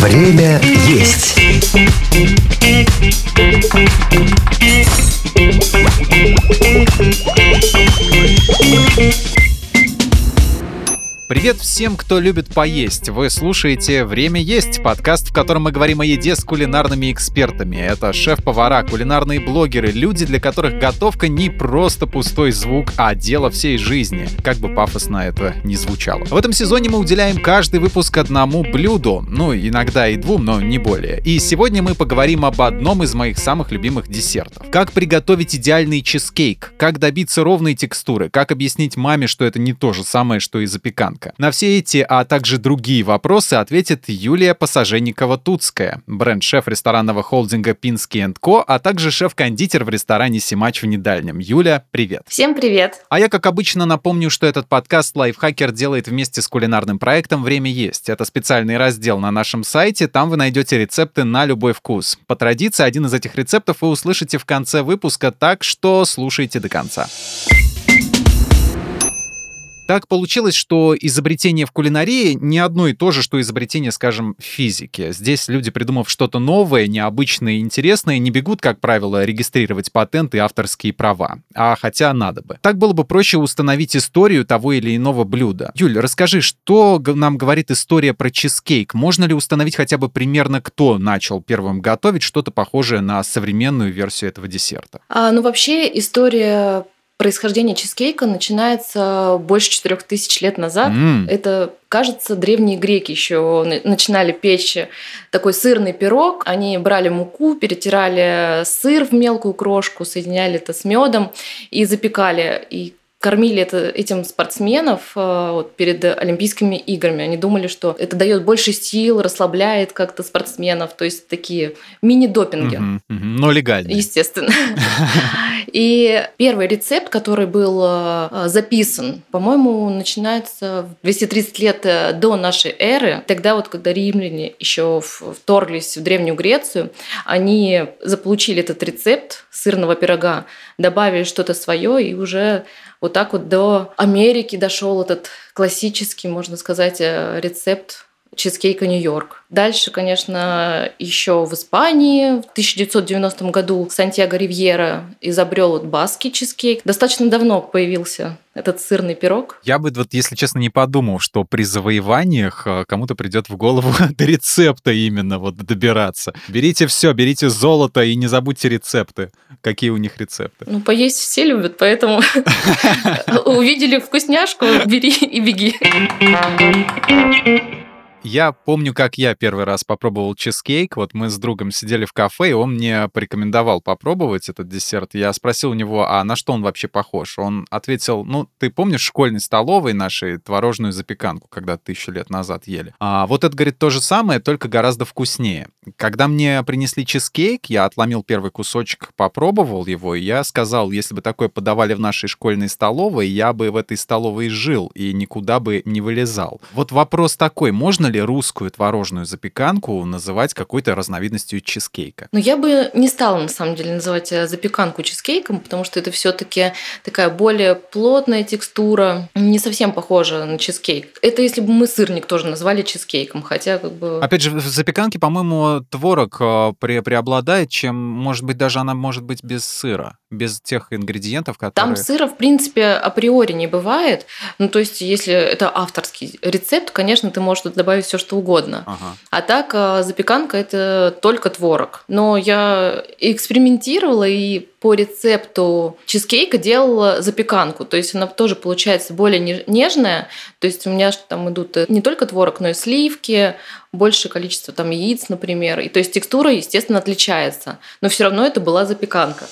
Время есть. Привет всем, кто любит поесть. Вы слушаете «Время есть» — подкаст, в котором мы говорим о еде с кулинарными экспертами. Это шеф-повара, кулинарные блогеры, люди, для которых готовка не просто пустой звук, а дело всей жизни. Как бы пафосно это ни звучало. В этом сезоне мы уделяем каждый выпуск одному блюду. Ну, иногда и двум, но не более. И сегодня мы поговорим об одном из моих самых любимых десертов. Как приготовить идеальный чизкейк, как добиться ровной текстуры, как объяснить маме, что это не то же самое, что и запеканка рынка. На все эти, а также другие вопросы ответит Юлия Посаженникова-Туцкая, бренд-шеф ресторанного холдинга Пинский Ко, а также шеф-кондитер в ресторане Симач в Недальнем. Юля, привет. Всем привет. А я, как обычно, напомню, что этот подкаст Лайфхакер делает вместе с кулинарным проектом «Время есть». Это специальный раздел на нашем сайте, там вы найдете рецепты на любой вкус. По традиции, один из этих рецептов вы услышите в конце выпуска, так что слушайте до конца. Так получилось, что изобретение в кулинарии не одно и то же, что изобретение, скажем, в физике. Здесь люди, придумав что-то новое, необычное и интересное, не бегут, как правило, регистрировать патенты и авторские права. А хотя надо бы. Так было бы проще установить историю того или иного блюда. Юль, расскажи, что нам говорит история про чизкейк? Можно ли установить хотя бы примерно, кто начал первым готовить что-то похожее на современную версию этого десерта? А, ну, вообще, история происхождение чизкейка начинается больше четырех тысяч лет назад. Mm. Это, кажется, древние греки еще начинали печь такой сырный пирог. Они брали муку, перетирали сыр в мелкую крошку, соединяли это с медом и запекали. И кормили это, этим спортсменов э, вот, перед Олимпийскими играми. Они думали, что это дает больше сил, расслабляет как-то спортсменов. То есть такие мини-допинги. Угу, угу. Но легально. Естественно. И первый рецепт, который был э, записан, по-моему, начинается 230 лет э, до нашей эры. Тогда вот, когда римляне еще вторглись в Древнюю Грецию, они заполучили этот рецепт сырного пирога, добавили что-то свое и уже вот так вот до Америки дошел этот классический, можно сказать, э, рецепт чизкейка Нью-Йорк. Дальше, конечно, еще в Испании в 1990 году Сантьяго Ривьера изобрел вот баски чизкейк. Достаточно давно появился этот сырный пирог. Я бы, вот, если честно, не подумал, что при завоеваниях э, кому-то придет в голову до рецепта именно вот добираться. Берите все, берите золото и не забудьте рецепты. Какие у них рецепты? Ну, поесть все любят, поэтому увидели вкусняшку, бери и беги. Я помню, как я первый раз попробовал чизкейк. Вот мы с другом сидели в кафе, и он мне порекомендовал попробовать этот десерт. Я спросил у него, а на что он вообще похож? Он ответил, ну, ты помнишь школьной столовой нашей творожную запеканку, когда тысячу лет назад ели? А вот это, говорит, то же самое, только гораздо вкуснее. Когда мне принесли чизкейк, я отломил первый кусочек, попробовал его, и я сказал, если бы такое подавали в нашей школьной столовой, я бы в этой столовой жил и никуда бы не вылезал. Вот вопрос такой, можно ли русскую творожную запеканку называть какой-то разновидностью чизкейка? Ну, я бы не стала, на самом деле, называть э, запеканку чизкейком, потому что это все таки такая более плотная текстура, не совсем похожа на чизкейк. Это если бы мы сырник тоже назвали чизкейком, хотя как бы... Опять же, в запеканке, по-моему, творог э, пре преобладает, чем, может быть, даже она может быть без сыра, без тех ингредиентов, которые... Там сыра, в принципе, априори не бывает. Ну, то есть, если это авторский рецепт, конечно, ты можешь добавить все что угодно. Ага. А так а, запеканка это только творог. Но я экспериментировала и по рецепту чизкейка делала запеканку. То есть она тоже получается более нежная. То есть у меня там идут не только творог, но и сливки, большее количество там яиц, например. И то есть текстура, естественно, отличается. Но все равно это была запеканка.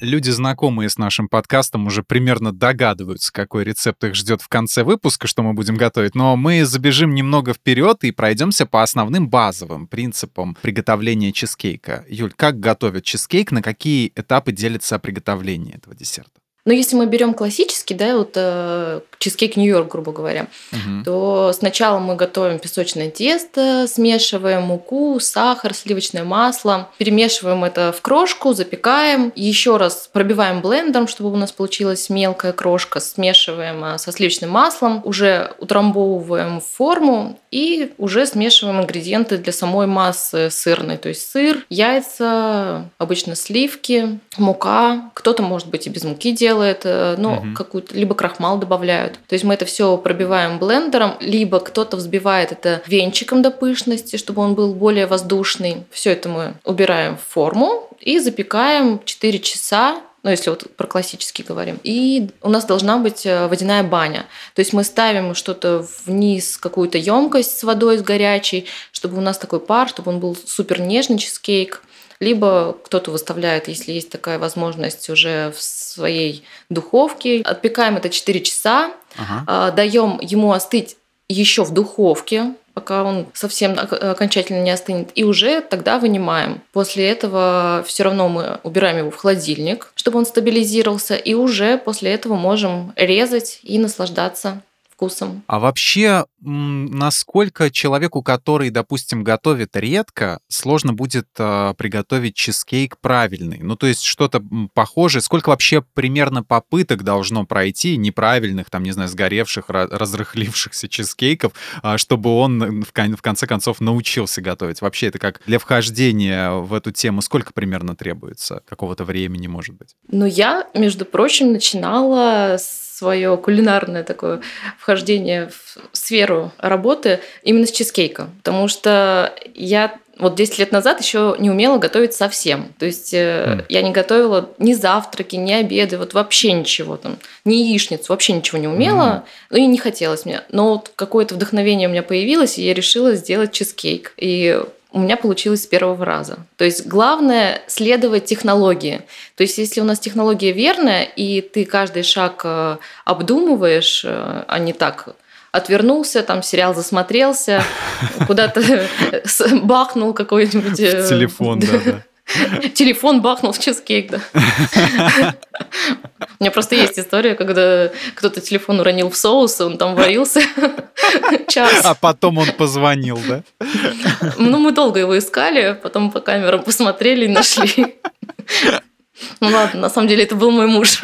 Люди, знакомые с нашим подкастом, уже примерно догадываются, какой рецепт их ждет в конце выпуска, что мы будем готовить. Но мы забежим немного вперед и пройдемся по основным базовым принципам приготовления чизкейка. Юль, как готовят чизкейк, на какие этапы делится приготовление этого десерта? Но если мы берем классический, да, вот э, чизкейк Нью-Йорк, грубо говоря, угу. то сначала мы готовим песочное тесто, смешиваем муку, сахар, сливочное масло, перемешиваем это в крошку, запекаем, еще раз пробиваем блендером, чтобы у нас получилась мелкая крошка, смешиваем э, со сливочным маслом, уже утрамбовываем в форму и уже смешиваем ингредиенты для самой массы сырной, то есть сыр, яйца, обычно сливки, мука, кто-то, может быть, и без муки делает, э, но угу. какую-то либо крахмал добавляют. То есть мы это все пробиваем блендером, либо кто-то взбивает это венчиком до пышности, чтобы он был более воздушный. Все это мы убираем в форму и запекаем 4 часа ну, если вот про классический говорим. И у нас должна быть э, водяная баня. То есть мы ставим что-то вниз, какую-то емкость с водой, с горячей, чтобы у нас такой пар, чтобы он был супер нежный чизкейк либо кто-то выставляет, если есть такая возможность, уже в своей духовке. Отпекаем это 4 часа, ага. А, даем ему остыть еще в духовке, пока он совсем окончательно не остынет, и уже тогда вынимаем. После этого все равно мы убираем его в холодильник, чтобы он стабилизировался, и уже после этого можем резать и наслаждаться вкусом. А вообще, насколько человеку, который, допустим, готовит редко, сложно будет э, приготовить чизкейк правильный? Ну, то есть что-то похожее. Сколько вообще примерно попыток должно пройти неправильных, там, не знаю, сгоревших, разрыхлившихся чизкейков, э, чтобы он в, в конце концов научился готовить? Вообще это как для вхождения в эту тему сколько примерно требуется? Какого-то времени, может быть? Ну, я, между прочим, начинала с свое кулинарное такое вхождение в сферу работы именно с чизкейка. Потому что я вот 10 лет назад еще не умела готовить совсем. То есть mm. я не готовила ни завтраки, ни обеды, вот вообще ничего там, ни яичницу, вообще ничего не умела, mm. ну и не хотелось мне. Но вот какое-то вдохновение у меня появилось, и я решила сделать чизкейк. И у меня получилось с первого раза. То есть главное следовать технологии. То есть если у нас технология верная, и ты каждый шаг э, обдумываешь, э, а не так отвернулся, там сериал засмотрелся, куда-то бахнул какой-нибудь... Э, телефон, да, да. Телефон бахнул в чизкейк, да. У меня просто есть история, когда кто-то телефон уронил в соус, и он там варился час. А потом он позвонил, да? Ну, мы долго его искали, потом по камерам посмотрели и нашли. Ну ладно, на самом деле это был мой муж.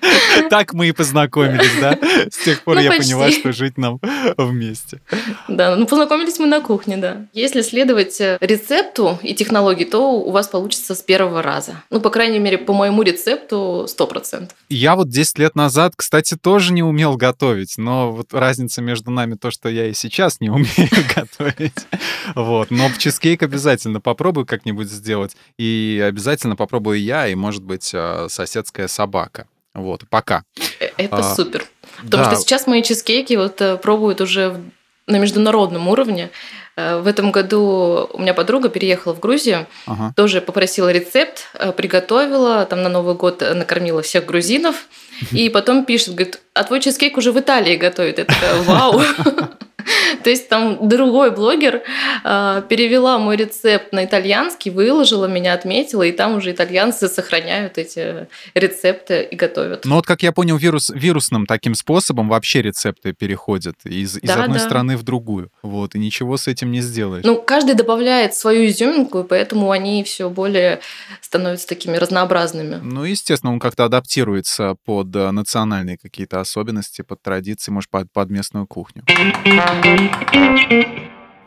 Так мы и познакомились, да? С тех пор ну, я почти. поняла, что жить нам вместе. Да, ну познакомились мы на кухне, да. Если следовать э, рецепту и технологии, то у вас получится с первого раза. Ну, по крайней мере, по моему рецепту 100%. Я вот 10 лет назад, кстати, тоже не умел готовить, но вот разница между нами то, что я и сейчас не умею готовить. Вот, но чизкейк обязательно попробую как-нибудь сделать. И обязательно попробую я и, может быть, э, соседская собака. Вот, пока. Э, это а, супер. Потому да. что сейчас мои чизкейки вот э, пробуют уже на международном уровне. Э, в этом году у меня подруга переехала в Грузию, ага. тоже попросила рецепт, приготовила, там на Новый год накормила всех грузинов, и потом пишет, говорит, а твой чизкейк уже в Италии готовит. Я такая, вау. То есть там другой блогер э, перевела мой рецепт на итальянский, выложила, меня отметила, и там уже итальянцы сохраняют эти рецепты и готовят. Ну вот, как я понял, вирус, вирусным таким способом вообще рецепты переходят из, из да, одной да. страны в другую. Вот, и ничего с этим не сделаешь. Ну, каждый добавляет свою изюминку, и поэтому они все более становятся такими разнообразными. Ну, естественно, он как-то адаптируется под э, национальные какие-то особенности, под традиции, может, под, под местную кухню.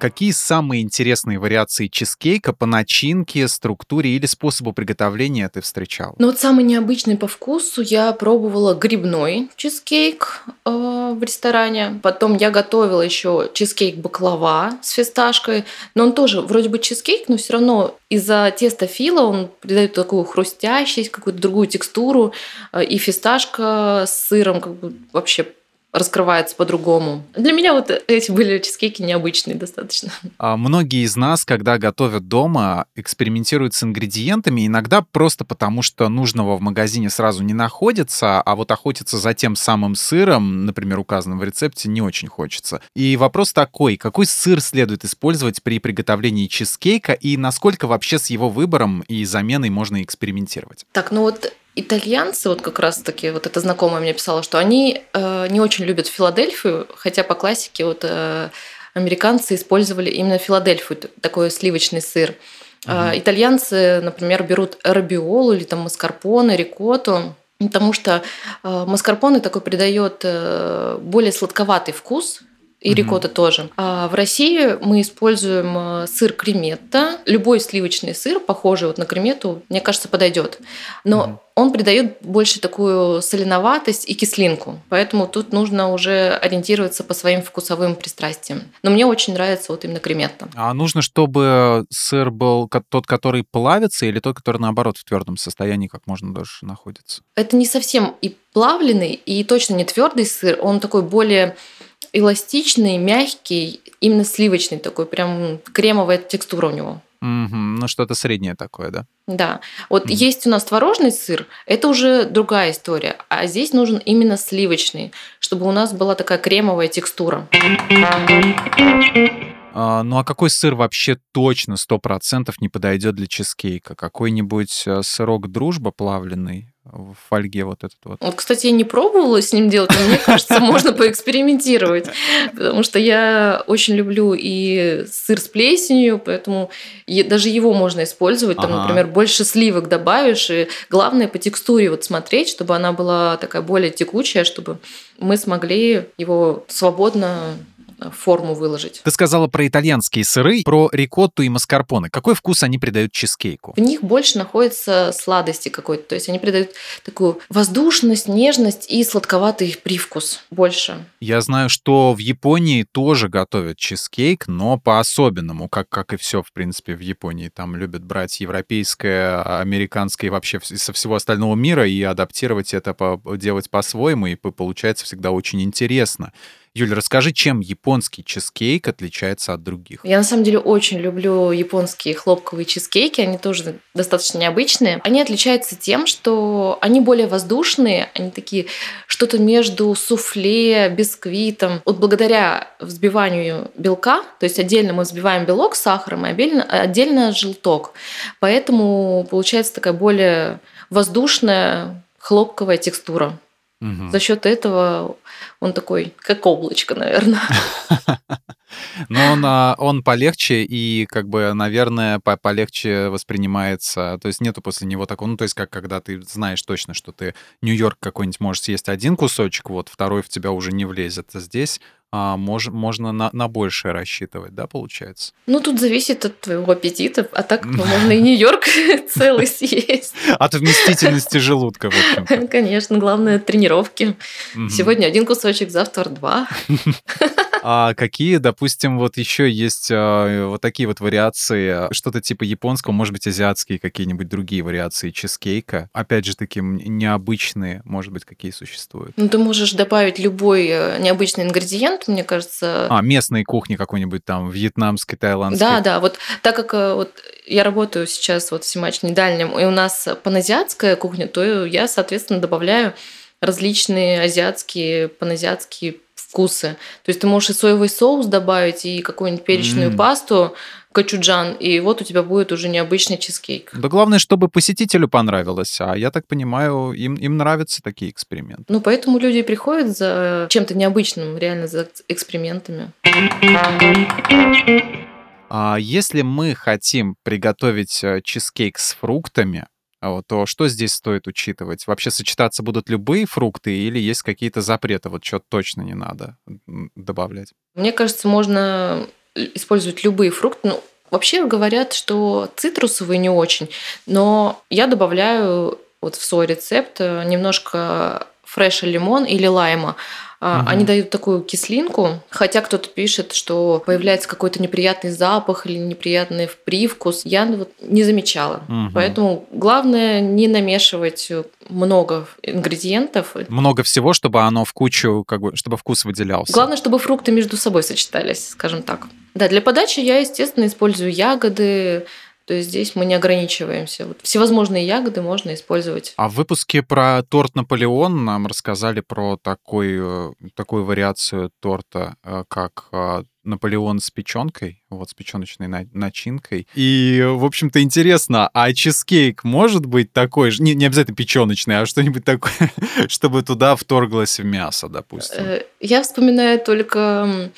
Какие самые интересные вариации чизкейка по начинке, структуре или способу приготовления ты встречал? Ну вот самый необычный по вкусу я пробовала грибной чизкейк э, в ресторане. Потом я готовила еще чизкейк баклава с фисташкой. Но он тоже вроде бы чизкейк, но все равно из-за теста фила он придает такую хрустящесть, какую-то другую текстуру. Э, и фисташка с сыром как бы вообще раскрывается по-другому. Для меня вот эти были чизкейки необычные достаточно. А многие из нас, когда готовят дома, экспериментируют с ингредиентами, иногда просто потому, что нужного в магазине сразу не находится, а вот охотиться за тем самым сыром, например, указанным в рецепте, не очень хочется. И вопрос такой, какой сыр следует использовать при приготовлении чизкейка и насколько вообще с его выбором и заменой можно экспериментировать? Так, ну вот Итальянцы, вот как раз-таки, вот эта знакомая мне писала, что они э, не очень любят Филадельфию, хотя по классике вот э, американцы использовали именно Филадельфию, такой сливочный сыр. Uh-huh. Итальянцы, например, берут рабиолу или там маскарпоне, рикотту, потому что э, маскарпоне такой придает э, более сладковатый вкус, и mm-hmm. рикотта тоже. А в России мы используем э, сыр креметта. Любой сливочный сыр, похожий вот на креметту, мне кажется, подойдет. Но mm-hmm. он придает больше такую соленоватость и кислинку. Поэтому тут нужно уже ориентироваться по своим вкусовым пристрастиям. Но мне очень нравится вот именно креметта. А нужно, чтобы сыр был тот, который плавится, или тот, который наоборот в твердом состоянии как можно дольше находится? Это не совсем и плавленый, и точно не твердый сыр. Он такой более эластичный, мягкий, именно сливочный такой, прям кремовая текстура у него. Угу, ну что-то среднее такое, да? Да. Вот mm. есть у нас творожный сыр, это уже другая история. А здесь нужен именно сливочный, чтобы у нас была такая кремовая текстура. А, ну а какой сыр вообще точно сто процентов не подойдет для чизкейка? Какой-нибудь э, сырок дружба плавленый? В фольге вот этот вот. Вот, кстати, я не пробовала с ним делать, но мне кажется, можно поэкспериментировать, потому что я очень люблю и сыр с плесенью, поэтому даже его можно использовать. Там, например, больше сливок добавишь, и главное по текстуре вот смотреть, чтобы она была такая более текучая, чтобы мы смогли его свободно форму выложить. Ты сказала про итальянские сыры, про рикотту и маскарпоне. Какой вкус они придают чизкейку? В них больше находится сладости какой-то. То есть они придают такую воздушность, нежность и сладковатый привкус больше. Я знаю, что в Японии тоже готовят чизкейк, но по-особенному, как, как и все, в принципе, в Японии. Там любят брать европейское, американское и вообще со всего остального мира и адаптировать это, делать по-своему, и получается всегда очень интересно. Юля, расскажи, чем японский чизкейк отличается от других? Я на самом деле очень люблю японские хлопковые чизкейки, они тоже достаточно необычные. Они отличаются тем, что они более воздушные, они такие что-то между суфле, бисквитом. Вот благодаря взбиванию белка, то есть отдельно мы взбиваем белок с сахаром, и отдельно, отдельно желток. Поэтому получается такая более воздушная хлопковая текстура. Угу. За счет этого он такой, как облачко, наверное. Но он, а, он полегче и, как бы, наверное, полегче воспринимается. То есть нету после него такого, ну, то есть как когда ты знаешь точно, что ты Нью-Йорк какой-нибудь можешь съесть один кусочек, вот, второй в тебя уже не влезет. Здесь а, мож, можно на, на большее рассчитывать, да, получается? Ну, тут зависит от твоего аппетита, а так ну, можно и Нью-Йорк целый съесть. От вместительности желудка, в общем Конечно, главное тренировки. Сегодня один кусочек, завтра два. А какие, допустим, вот еще есть а, вот такие вот вариации, что-то типа японского, может быть, азиатские какие-нибудь другие вариации чизкейка? Опять же, таким необычные, может быть, какие существуют? Ну, ты можешь добавить любой э, необычный ингредиент, мне кажется. А, местной кухни какой-нибудь там, вьетнамской, тайландской. Да, да, вот так как э, вот я работаю сейчас вот в Симач Недальнем, и у нас паназиатская кухня, то я, соответственно, добавляю различные азиатские, паназиатские вкусы. То есть ты можешь и соевый соус добавить, и какую-нибудь перечную mm. пасту, качуджан, и вот у тебя будет уже необычный чизкейк. Да главное, чтобы посетителю понравилось, а я так понимаю, им, им нравятся такие эксперименты. Ну, поэтому люди приходят за чем-то необычным, реально за экспериментами. А если мы хотим приготовить э, чизкейк с фруктами, вот, то что здесь стоит учитывать? Вообще сочетаться будут любые фрукты или есть какие-то запреты? Вот что точно не надо добавлять? Мне кажется, можно использовать любые фрукты. Ну, вообще говорят, что цитрусовые не очень, но я добавляю вот в свой рецепт э, немножко фреша лимон или лайма. Угу. Они дают такую кислинку, хотя кто-то пишет, что появляется какой-то неприятный запах или неприятный привкус. Я вот не замечала. Угу. Поэтому главное не намешивать много ингредиентов. Много всего, чтобы оно в кучу, как бы, чтобы вкус выделялся. Главное, чтобы фрукты между собой сочетались, скажем так. Да, для подачи я, естественно, использую ягоды, То есть здесь мы не ограничиваемся. Вот всевозможные ягоды можно использовать. А в выпуске про торт Наполеон нам рассказали про такой, э, такую вариацию торта, э, как э, Наполеон с печенкой, вот с печеночной начинкой. И, в общем-то, интересно, а чизкейк может быть такой же, не, не обязательно печеночный, а что-нибудь такое, чтобы туда вторглось в мясо, допустим? Я вспоминаю только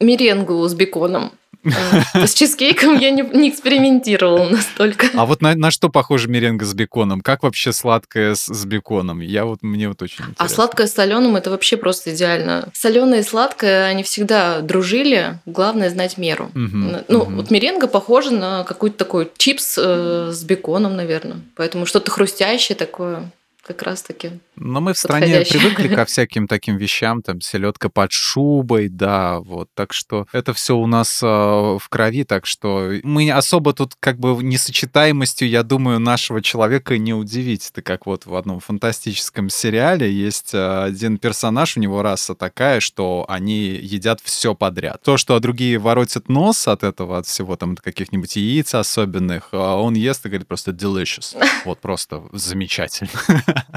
меренгу с беконом. А, с чизкейком я не, не экспериментировала настолько. А вот на, на что похожа меренга с беконом? Как вообще сладкое с, с беконом? Я вот мне вот очень а интересно. А сладкое с соленым это вообще просто идеально. Соленое и сладкое они всегда дружили. Главное знать меру. Угу, ну угу. вот меренга похожа на какой-то такой чипс э, с беконом, наверное. Поэтому что-то хрустящее такое как раз-таки. Но мы в стране привыкли ко всяким таким вещам, там селедка под шубой, да, вот. Так что это все у нас э, в крови, так что мы особо тут как бы несочетаемостью, я думаю, нашего человека не удивить. Это как вот в одном фантастическом сериале есть э, один персонаж, у него раса такая, что они едят все подряд. То, что другие воротят нос от этого, от всего там, каких-нибудь яиц особенных, а он ест и говорит просто delicious. Вот просто замечательно.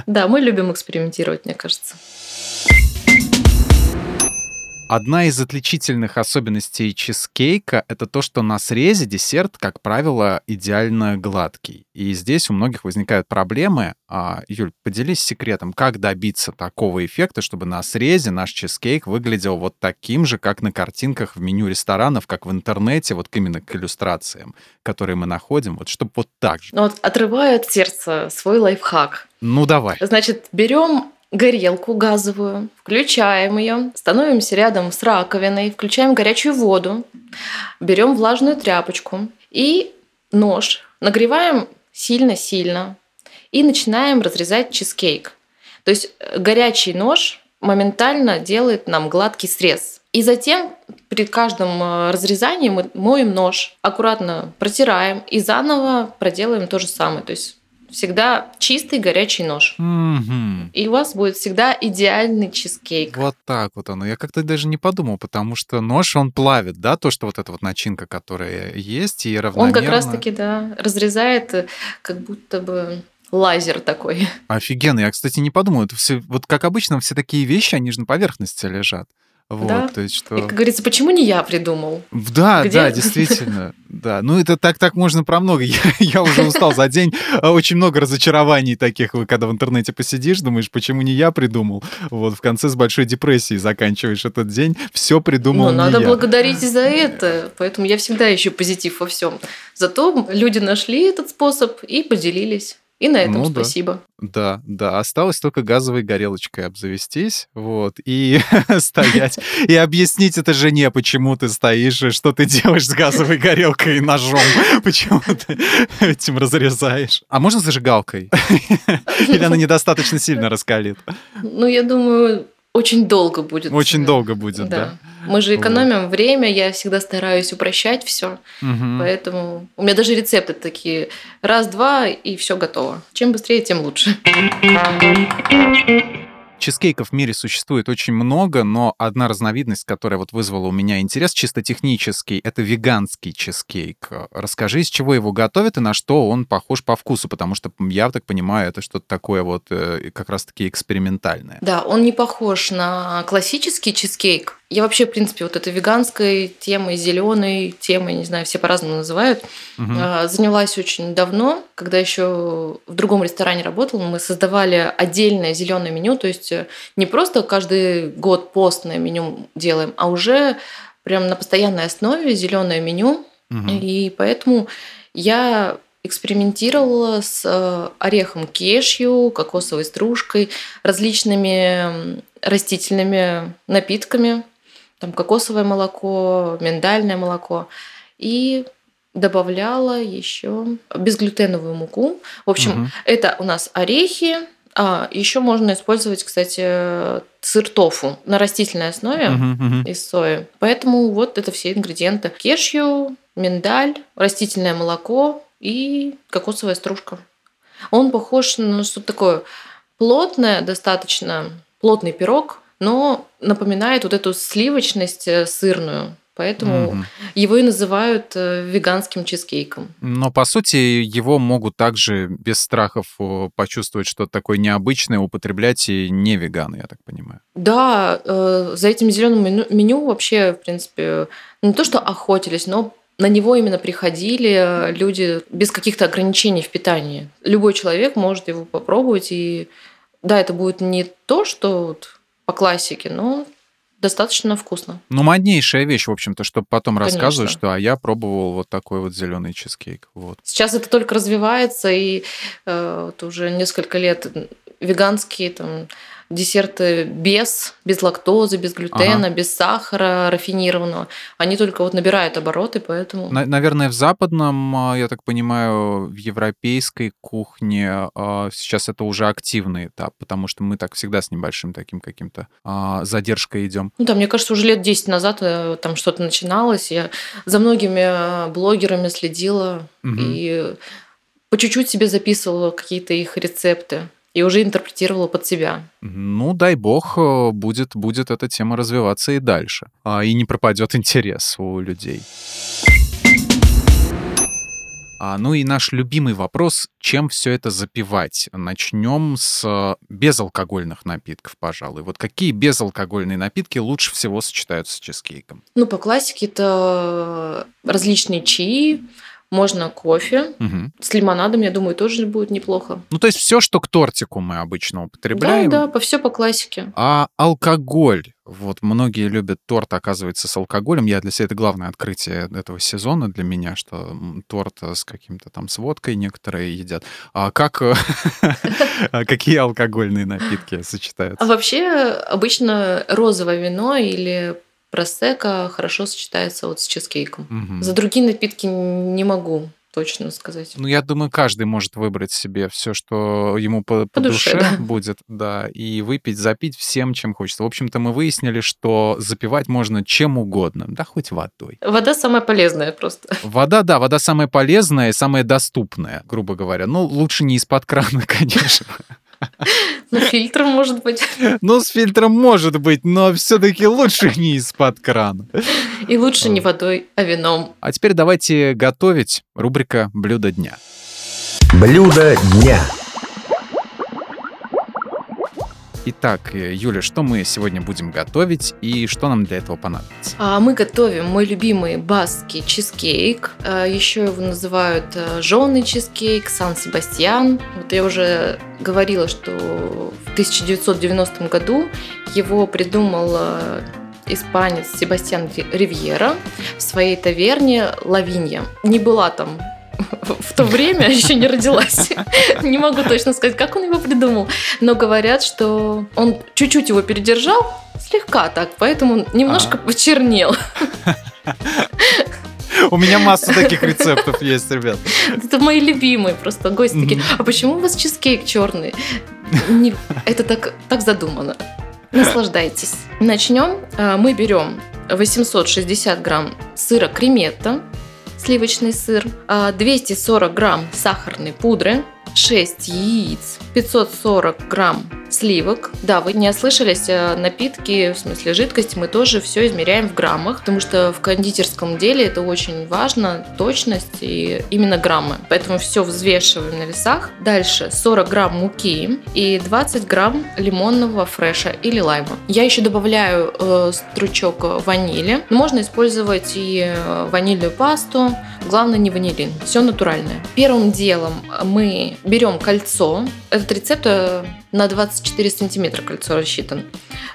Да, мы любим экспериментировать, мне кажется. Одна из отличительных особенностей чизкейка — это то, что на срезе десерт, как правило, идеально гладкий. И здесь у многих возникают проблемы. А, Юль, поделись секретом, как добиться такого эффекта, чтобы на срезе наш чизкейк выглядел вот таким же, как на картинках в меню ресторанов, как в интернете, вот именно к иллюстрациям, которые мы находим, вот чтобы вот так же. Ну вот отрываю от сердца свой лайфхак. Ну давай. Значит, берем горелку газовую, включаем ее, становимся рядом с раковиной, включаем горячую воду, берем влажную тряпочку и нож, нагреваем сильно-сильно и начинаем разрезать чизкейк. То есть э, горячий нож моментально делает нам гладкий срез. И затем при каждом э, разрезании мы моем нож, аккуратно протираем и заново проделаем то же самое. То есть всегда чистый горячий нож. Mm-hmm. И у вас будет всегда идеальный чизкейк. Вот так вот оно. Я как-то даже не подумал, потому что нож, он плавит, да, то, что вот эта вот начинка, которая есть, и равномерно... Он как раз-таки, да, разрезает э, как будто бы лазер такой. Офигенно. Я, кстати, не подумал. Это все, вот как обычно, все такие вещи, они же на поверхности лежат. Вот, да? то есть что... И, как говорится, почему не я придумал? Да, Где? да, действительно. Да, ну это так, так можно про много. Я, я уже устал за день. А, очень много разочарований таких, когда в интернете посидишь, думаешь, почему не я придумал? Вот в конце с большой депрессией заканчиваешь этот день. Все придумал Ну, надо я. благодарить за это. Поэтому я всегда ищу позитив во всем. Зато люди нашли этот способ и поделились. И на этом ну, спасибо. Да, да. Осталось только газовой горелочкой обзавестись, вот, и стоять, и объяснить это жене, почему ты стоишь, что ты делаешь с газовой горелкой и ножом, почему ты этим разрезаешь. А можно зажигалкой? Или она недостаточно сильно раскалит? Ну, я думаю, очень долго будет. Очень долго будет, да. Мы же экономим вот. время, я всегда стараюсь упрощать все, угу. поэтому у меня даже рецепты такие: раз-два и все готово. Чем быстрее, тем лучше. Чизкейков в мире существует очень много, но одна разновидность, которая вот вызвала у меня интерес, чисто технический, это веганский чизкейк. Расскажи, из чего его готовят и на что он похож по вкусу, потому что я так понимаю, это что-то такое вот э, как раз-таки экспериментальное. Да, он не похож на классический чизкейк, я вообще, в принципе, вот этой веганской темой, зеленой темой, не знаю, все по-разному называют, угу. занялась очень давно, когда еще в другом ресторане работала. Мы создавали отдельное зеленое меню, то есть э, не просто каждый год постное меню делаем, а уже прям на постоянной основе зеленое меню. Угу. И поэтому я экспериментировала с э, орехом кешью, кокосовой стружкой, различными растительными напитками там кокосовое молоко, миндальное молоко. И добавляла еще безглютеновую муку. В общем, угу. это у нас орехи. А еще можно использовать, кстати, сыр тофу на растительной основе угу, угу. из сои. Поэтому вот это все ингредиенты: кешью, миндаль, растительное молоко и кокосовая стружка. Он похож на что-то такое плотное, достаточно плотный пирог, но напоминает вот эту сливочность э, сырную. Поэтому угу. его и называют э, веганским чизкейком. Но по сути его могут также без страхов почувствовать что-то такое необычное, употреблять и не веганы, я так понимаю. Да, э, за этим зеленым меню, меню вообще, в принципе, не то что охотились, но на него именно приходили люди без каких-то ограничений в питании. Любой человек может его попробовать, и да, это будет не то, что вот по классике, но достаточно вкусно. Ну, моднейшая вещь, в общем-то, чтобы потом Конечно. рассказывать, что а я пробовал вот такой вот зеленый чизкейк. Вот. Сейчас это только развивается, и э, вот уже несколько лет веганские там десерты без, без лактозы, без глютена, ага. без сахара рафинированного. Они только вот набирают обороты, поэтому... Наверное, в западном, а, я так понимаю, в европейской кухне а, сейчас это уже активный этап, потому что мы так всегда с небольшим таким каким-то а, задержкой идем. Ну да, мне кажется, уже лет 10 назад э, там что-то начиналось. Я за многими блогерами следила угу. и по чуть-чуть себе записывала какие-то их рецепты и уже интерпретировала под себя. Ну, дай бог, э, будет, будет эта тема развиваться и дальше. А, и не пропадет интерес у людей. А, ну и наш любимый вопрос, чем все это запивать? Начнем с э, безалкогольных напитков, пожалуй. Вот какие безалкогольные напитки лучше всего сочетаются с чизкейком? Ну, по классике это различные чаи, можно кофе. Угу. С лимонадом, я думаю, тоже будет неплохо. Ну, то есть все, что к тортику мы обычно употребляем. Да, да, по все по классике. А алкоголь? Вот многие любят торт, оказывается, с алкоголем. Я для себя это главное открытие этого сезона для меня, что торт с каким-то там с водкой некоторые едят. А как а какие алкогольные напитки сочетаются? А вообще обычно розовое вино или просека хорошо сочетается вот с чизкейком. Угу. За другие напитки не могу точно сказать. Ну, я думаю, каждый может выбрать себе все, что ему по, по, по душе, душе да. будет, да, и выпить, запить всем, чем хочется. В общем-то, мы выяснили, что запивать можно чем угодно, да, хоть водой. Вода самая полезная просто. Вода, да, вода самая полезная и самая доступная, грубо говоря. Ну, лучше не из-под крана, конечно. Ну, фильтром может быть. Ну, с фильтром может быть, но все-таки лучше не из-под крана. И лучше не водой, а вином. А теперь давайте готовить. Рубрика «Блюдо дня». Блюдо дня. Итак, э, Юля, что мы сегодня будем готовить и что нам для этого понадобится? А, мы готовим мой любимый баский чизкейк. А, еще его называют э, жженый чизкейк, Сан-Себастьян. Вот я уже говорила, что в 1990 году его придумал э, испанец Себастьян Ривьера в своей таверне Лавинья. Не была там в то время еще не родилась. Не могу точно сказать, как он его придумал. Но говорят, что он чуть-чуть его передержал, слегка так, поэтому немножко почернел. У меня масса таких рецептов есть, ребят. Это мои любимые просто гости такие. А почему у вас чизкейк черный? Это так, так задумано. Наслаждайтесь. Начнем. А, мы берем 860 грамм сыра креметта, сливочный сыр, 240 а, грамм сахарной пудры, 6 яиц, 540 грамм сливок. Да, вы не ослышались, э, напитки, в смысле жидкости, мы тоже все измеряем в граммах, потому что в кондитерском деле это очень важно, точность и именно граммы. Поэтому все взвешиваем на весах. Дальше 40 грамм муки и 20 грамм лимонного фреша или лайма. Я еще добавляю э, стручок ванили. Можно использовать и э, ванильную пасту, главное не ванилин, все натуральное. Первым делом мы берем кольцо. Этот рецепт э, на 24 сантиметра кольцо рассчитан.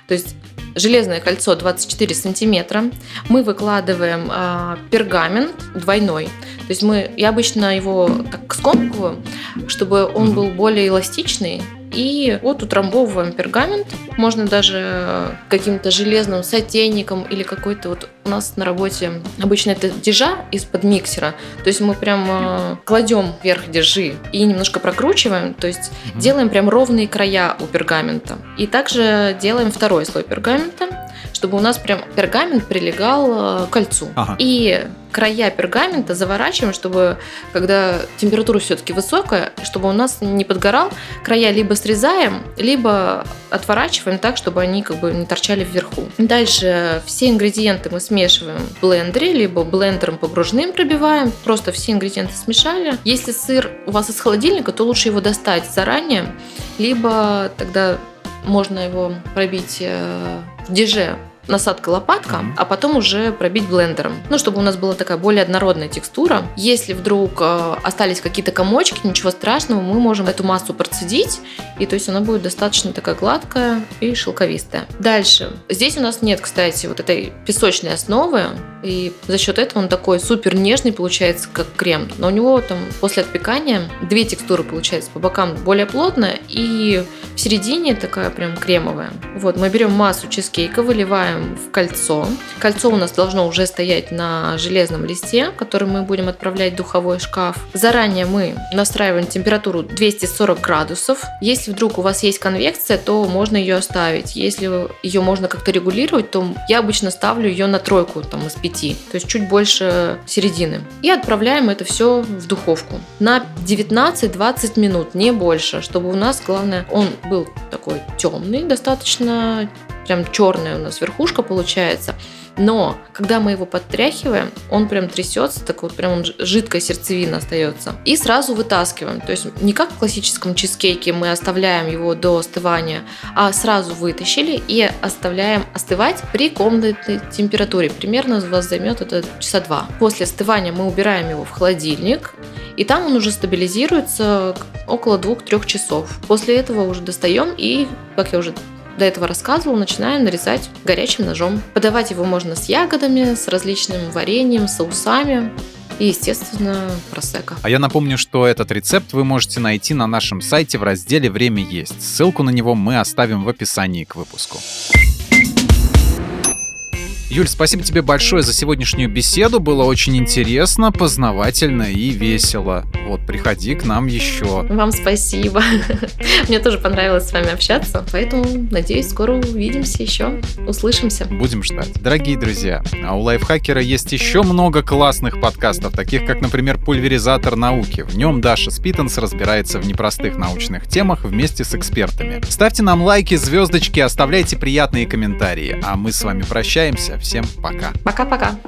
То есть железное кольцо 24 сантиметра. Мы выкладываем э, пергамент двойной. То есть мы, я обычно его так скомкиваю, чтобы он был более эластичный и вот утрамбовываем пергамент. Можно даже каким-то железным сотейником или какой-то вот у нас на работе обычно это дежа из-под миксера. То есть мы прям э, кладем вверх дежи и немножко прокручиваем. То есть угу. делаем прям ровные края у пергамента. И также делаем второй слой пергамента чтобы у нас прям пергамент прилегал э, к кольцу. Ага. И края пергамента заворачиваем, чтобы когда температура все-таки высокая, чтобы у нас не подгорал, края либо срезаем, либо отворачиваем так, чтобы они как бы не торчали вверху. Дальше все ингредиенты мы смешиваем в блендере, либо блендером погружным пробиваем. Просто все ингредиенты смешали. Если сыр у вас из холодильника, то лучше его достать заранее, либо тогда можно его пробить э, диже насадка лопатка, mm-hmm. а потом уже пробить блендером. Ну, чтобы у нас была такая более однородная текстура. Если вдруг э, остались какие-то комочки, ничего страшного, мы можем эту массу процедить, и то есть она будет достаточно такая гладкая и шелковистая. Дальше. Здесь у нас нет, кстати, вот этой песочной основы, и за счет этого он такой супер нежный получается, как крем. Но у него там после отпекания две текстуры получается. По бокам более плотная и в середине такая прям кремовая. Вот, мы берем массу чизкейка, выливаем в кольцо. Кольцо у нас должно уже стоять на железном листе, который мы будем отправлять в духовой шкаф. Заранее мы настраиваем температуру 240 градусов. Если вдруг у вас есть конвекция, то можно ее оставить. Если ее можно как-то регулировать, то я обычно ставлю ее на тройку там из 5 5, то есть чуть больше середины. И отправляем это все в духовку на 19-20 минут, не больше, чтобы у нас, главное, он был такой темный, достаточно прям черная у нас верхушка получается. Но когда мы его подтряхиваем, он прям трясется, так вот прям жидкая сердцевина остается. И сразу вытаскиваем. То есть не как в классическом чизкейке мы оставляем его до остывания, а сразу вытащили и оставляем остывать при комнатной температуре. Примерно у вас займет это часа два. После остывания мы убираем его в холодильник, и там он уже стабилизируется около 2-3 часов. После этого уже достаем и, как я уже до этого рассказывала, начинаем нарезать горячим ножом. Подавать его можно с ягодами, с различным вареньем, соусами и, естественно, просека. А я напомню, что этот рецепт вы можете найти на нашем сайте в разделе «Время есть». Ссылку на него мы оставим в описании к выпуску. Юль, спасибо тебе большое за сегодняшнюю беседу. Было очень интересно, познавательно и весело. Вот, приходи к нам еще. Вам спасибо. Мне тоже понравилось с вами общаться, поэтому, надеюсь, скоро увидимся еще, услышимся. Будем ждать. Дорогие друзья, а у Лайфхакера есть еще много классных подкастов, таких как, например, «Пульверизатор науки». В нем Даша Спитанс разбирается в непростых научных темах вместе с экспертами. Ставьте нам лайки, звездочки, оставляйте приятные комментарии. А мы с вами прощаемся. Всем пока. Пока-пока.